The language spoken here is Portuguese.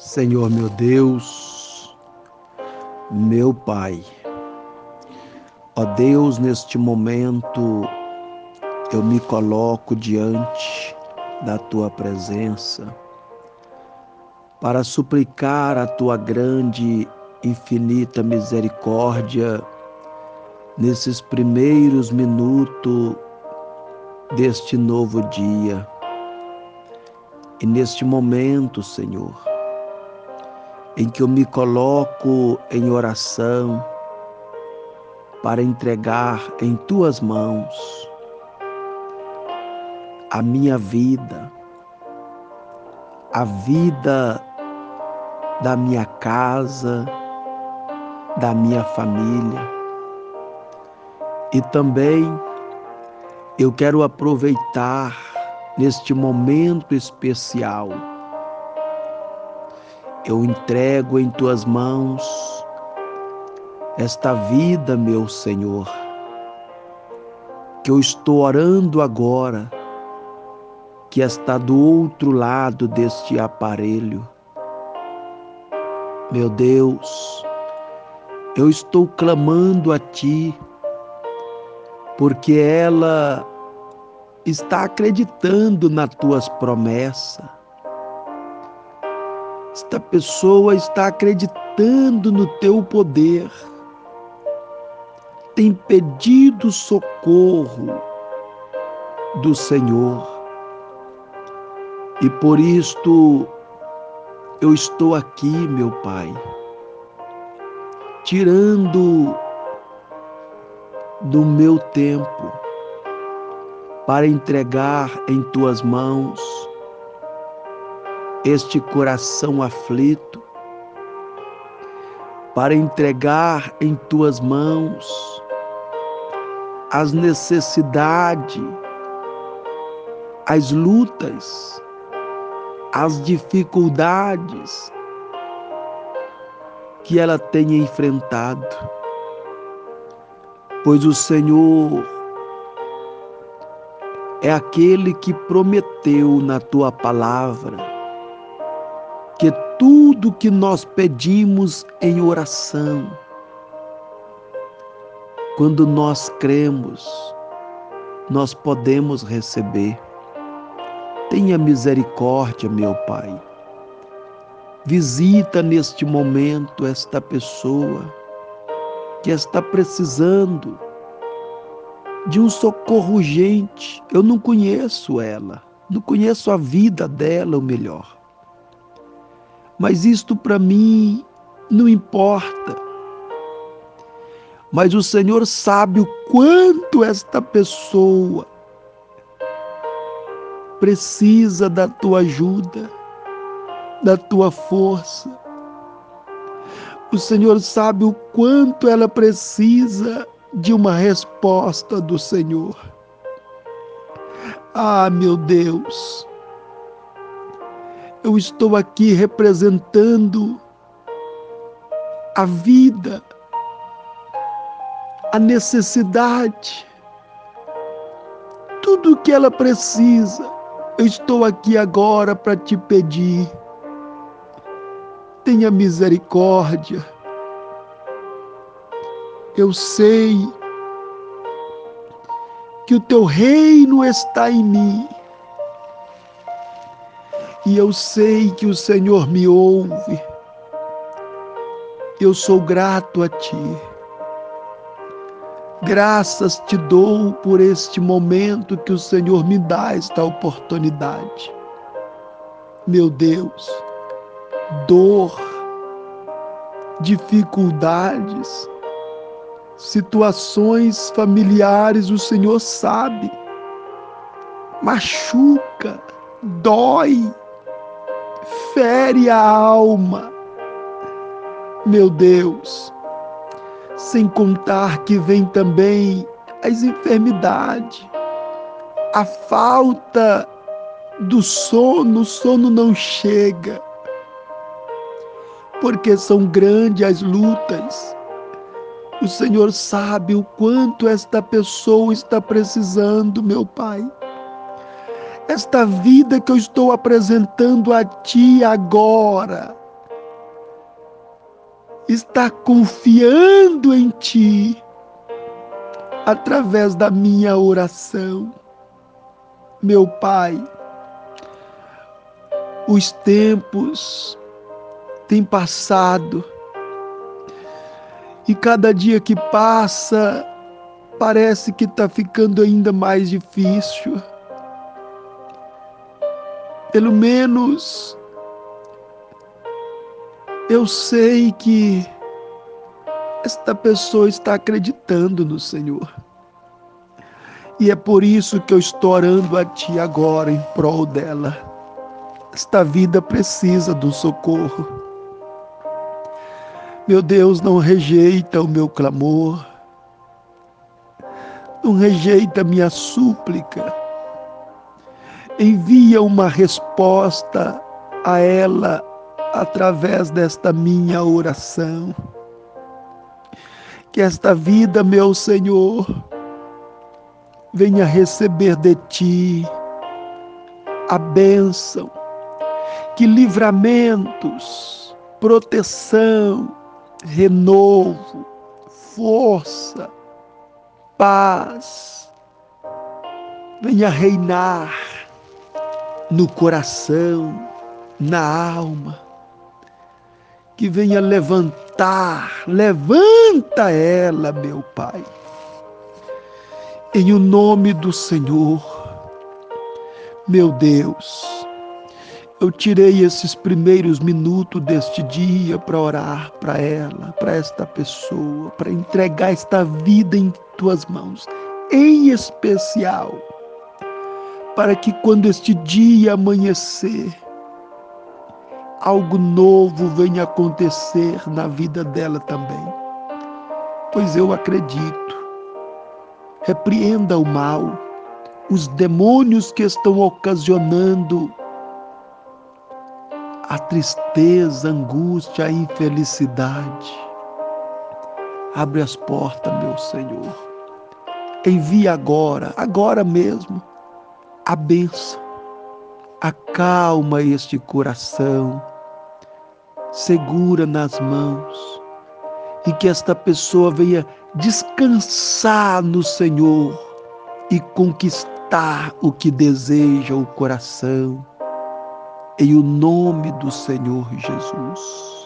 Senhor meu Deus, meu Pai, ó Deus, neste momento eu me coloco diante da tua presença para suplicar a tua grande, infinita misericórdia nesses primeiros minutos deste novo dia. E neste momento, Senhor, em que eu me coloco em oração para entregar em tuas mãos a minha vida, a vida da minha casa, da minha família. E também eu quero aproveitar neste momento especial eu entrego em tuas mãos esta vida, meu Senhor, que eu estou orando agora, que está do outro lado deste aparelho. Meu Deus, eu estou clamando a Ti, porque ela está acreditando nas Tuas promessas esta pessoa está acreditando no teu poder, tem pedido socorro do Senhor. E por isto eu estou aqui, meu Pai, tirando do meu tempo para entregar em tuas mãos este coração aflito, para entregar em tuas mãos as necessidades, as lutas, as dificuldades que ela tenha enfrentado. Pois o Senhor é aquele que prometeu na tua palavra que tudo que nós pedimos em oração, quando nós cremos, nós podemos receber. Tenha misericórdia, meu Pai. Visita neste momento esta pessoa que está precisando de um socorro urgente. Eu não conheço ela, não conheço a vida dela, o melhor mas isto para mim não importa. Mas o Senhor sabe o quanto esta pessoa precisa da tua ajuda, da tua força. O Senhor sabe o quanto ela precisa de uma resposta do Senhor. Ah, meu Deus, eu estou aqui representando a vida, a necessidade, tudo o que ela precisa. Eu estou aqui agora para te pedir. Tenha misericórdia. Eu sei que o teu reino está em mim e eu sei que o Senhor me ouve. Eu sou grato a Ti. Graças te dou por este momento que o Senhor me dá esta oportunidade. Meu Deus, dor, dificuldades, situações familiares, o Senhor sabe, machuca, dói fere a alma. Meu Deus, sem contar que vem também as enfermidades, a falta do sono, o sono não chega, porque são grandes as lutas. O Senhor sabe o quanto esta pessoa está precisando, meu Pai esta vida que eu estou apresentando a Ti agora, está confiando em Ti através da minha oração. Meu Pai, os tempos têm passado e cada dia que passa parece que está ficando ainda mais difícil. Pelo menos eu sei que esta pessoa está acreditando no Senhor. E é por isso que eu estou orando a Ti agora em prol dela. Esta vida precisa do socorro. Meu Deus, não rejeita o meu clamor, não rejeita a minha súplica. Envia uma resposta a ela através desta minha oração. Que esta vida, meu Senhor, venha receber de ti a bênção, que livramentos, proteção, renovo, força, paz venha reinar no coração, na alma, que venha levantar, levanta ela, meu Pai, em o nome do Senhor, meu Deus. Eu tirei esses primeiros minutos deste dia para orar para ela, para esta pessoa, para entregar esta vida em tuas mãos, em especial, para que quando este dia amanhecer, algo novo venha acontecer na vida dela também. Pois eu acredito. Repreenda o mal, os demônios que estão ocasionando a tristeza, a angústia, a infelicidade. Abre as portas, meu Senhor. Envia agora, agora mesmo, a bênção. Acalma este coração, segura nas mãos e que esta pessoa venha descansar no Senhor e conquistar o que deseja o coração em o nome do Senhor Jesus.